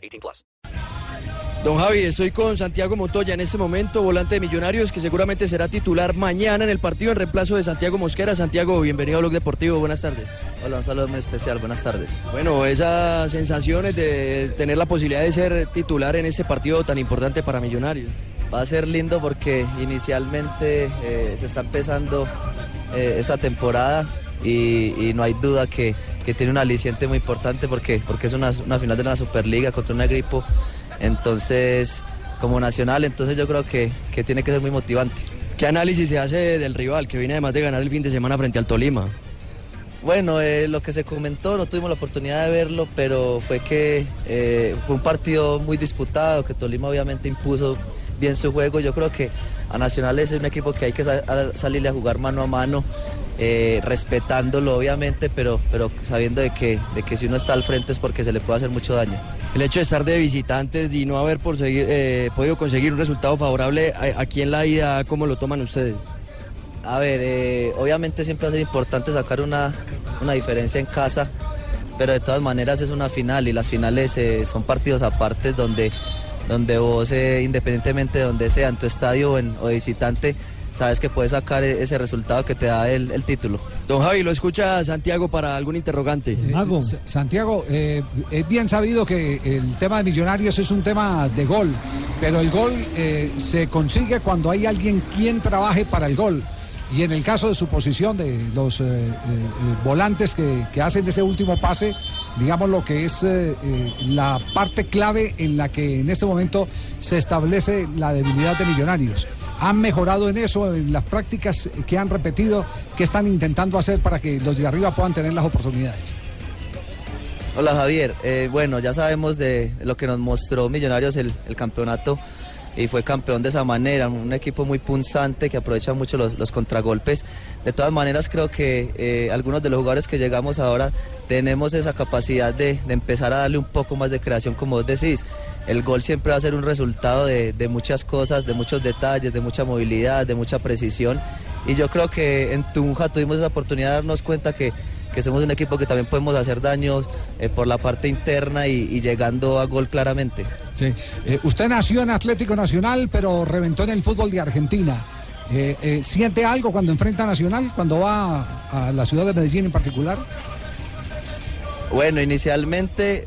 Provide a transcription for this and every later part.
18 plus. Don Javi, estoy con Santiago Montoya en este momento, volante de Millonarios, que seguramente será titular mañana en el partido en reemplazo de Santiago Mosquera. Santiago, bienvenido a Blog Deportivo, buenas tardes. Hola, un saludo muy especial, buenas tardes. Bueno, esas sensaciones de tener la posibilidad de ser titular en este partido tan importante para Millonarios. Va a ser lindo porque inicialmente eh, se está empezando eh, esta temporada y, y no hay duda que, que tiene un aliciente muy importante porque, porque es una, una final de una Superliga contra un Agripo. Entonces, como nacional, entonces yo creo que, que tiene que ser muy motivante. ¿Qué análisis se hace del rival que viene además de ganar el fin de semana frente al Tolima? Bueno, eh, lo que se comentó, no tuvimos la oportunidad de verlo, pero fue que eh, fue un partido muy disputado, que Tolima obviamente impuso bien su juego. Yo creo que a Nacional es un equipo que hay que salirle a jugar mano a mano, eh, respetándolo obviamente, pero, pero sabiendo de que, de que si uno está al frente es porque se le puede hacer mucho daño. El hecho de estar de visitantes y no haber por seguir- eh, podido conseguir un resultado favorable a- aquí en la ida, ¿cómo lo toman ustedes? A ver, eh, obviamente siempre va a ser importante sacar una, una diferencia en casa, pero de todas maneras es una final y las finales son partidos aparte donde, donde vos, independientemente de donde sea, en tu estadio o, en- o de visitante, sabes que puedes sacar e- ese resultado que te da el, el título. Don Javi, ¿lo escucha Santiago para algún interrogante? Eh, Sa- Santiago, eh, es bien sabido que el tema de Millonarios es un tema de gol, pero el gol eh, se consigue cuando hay alguien quien trabaje para el gol. Y en el caso de su posición, de los eh, eh, eh, volantes que, que hacen ese último pase, digamos lo que es eh, eh, la parte clave en la que en este momento se establece la debilidad de Millonarios. ¿Han mejorado en eso, en las prácticas que han repetido? ¿Qué están intentando hacer para que los de arriba puedan tener las oportunidades? Hola Javier, Eh, bueno, ya sabemos de lo que nos mostró Millonarios el campeonato y fue campeón de esa manera, un equipo muy punzante que aprovecha mucho los, los contragolpes. De todas maneras creo que eh, algunos de los jugadores que llegamos ahora tenemos esa capacidad de, de empezar a darle un poco más de creación, como vos decís. El gol siempre va a ser un resultado de, de muchas cosas, de muchos detalles, de mucha movilidad, de mucha precisión. Y yo creo que en Tunja tuvimos esa oportunidad de darnos cuenta que que somos un equipo que también podemos hacer daños eh, por la parte interna y, y llegando a gol claramente. Sí. Eh, usted nació en Atlético Nacional, pero reventó en el fútbol de Argentina. Eh, ¿Siente algo cuando enfrenta a Nacional, cuando va a la ciudad de Medellín en particular? Bueno, inicialmente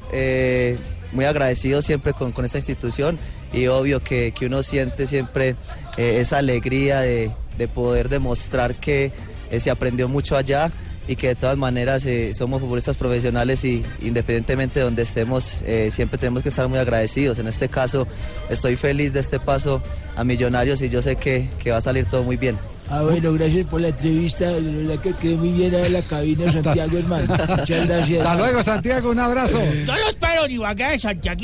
muy agradecido siempre con, con esta institución y obvio que, que uno siente siempre esa alegría de, de poder demostrar que se aprendió mucho allá y que de todas maneras eh, somos futbolistas profesionales y independientemente de donde estemos, eh, siempre tenemos que estar muy agradecidos. En este caso, estoy feliz de este paso a Millonarios y yo sé que, que va a salir todo muy bien. Ah, bueno, gracias por la entrevista. De verdad que quedé muy bien en la cabina, Santiago, hermano. Muchas gracias. Hasta luego, Santiago, un abrazo. Yo lo espero en Ibagué, Santiago.